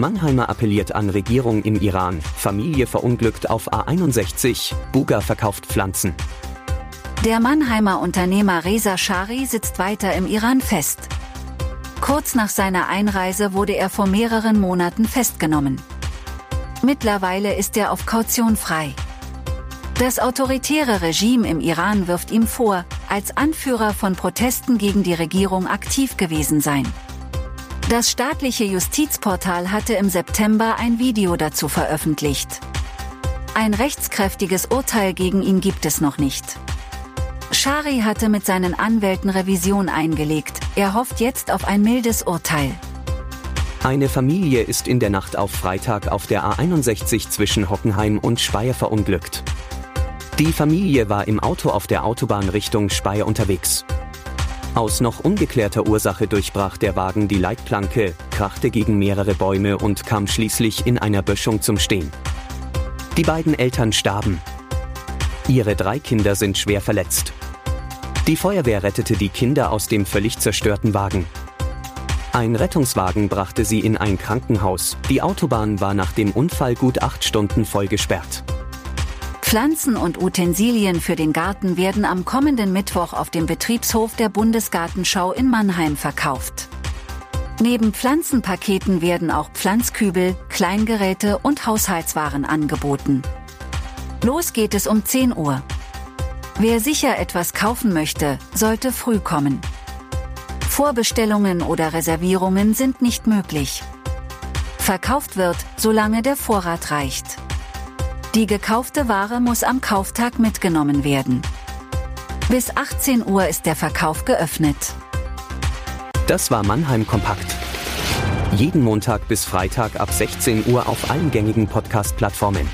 Mannheimer appelliert an Regierung im Iran. Familie verunglückt auf A61. Buga verkauft Pflanzen. Der Mannheimer Unternehmer Reza Shari sitzt weiter im Iran fest. Kurz nach seiner Einreise wurde er vor mehreren Monaten festgenommen. Mittlerweile ist er auf Kaution frei. Das autoritäre Regime im Iran wirft ihm vor, als Anführer von Protesten gegen die Regierung aktiv gewesen sein. Das staatliche Justizportal hatte im September ein Video dazu veröffentlicht. Ein rechtskräftiges Urteil gegen ihn gibt es noch nicht. Shari hatte mit seinen Anwälten Revision eingelegt, er hofft jetzt auf ein mildes Urteil. Eine Familie ist in der Nacht auf Freitag auf der A61 zwischen Hockenheim und Speyer verunglückt. Die Familie war im Auto auf der Autobahn Richtung Speyer unterwegs. Aus noch ungeklärter Ursache durchbrach der Wagen die Leitplanke, krachte gegen mehrere Bäume und kam schließlich in einer Böschung zum Stehen. Die beiden Eltern starben. Ihre drei Kinder sind schwer verletzt. Die Feuerwehr rettete die Kinder aus dem völlig zerstörten Wagen. Ein Rettungswagen brachte sie in ein Krankenhaus. Die Autobahn war nach dem Unfall gut acht Stunden voll gesperrt. Pflanzen und Utensilien für den Garten werden am kommenden Mittwoch auf dem Betriebshof der Bundesgartenschau in Mannheim verkauft. Neben Pflanzenpaketen werden auch Pflanzkübel, Kleingeräte und Haushaltswaren angeboten. Los geht es um 10 Uhr. Wer sicher etwas kaufen möchte, sollte früh kommen. Vorbestellungen oder Reservierungen sind nicht möglich. Verkauft wird, solange der Vorrat reicht. Die gekaufte Ware muss am Kauftag mitgenommen werden. Bis 18 Uhr ist der Verkauf geöffnet. Das war Mannheim Kompakt. Jeden Montag bis Freitag ab 16 Uhr auf allen gängigen Podcast-Plattformen.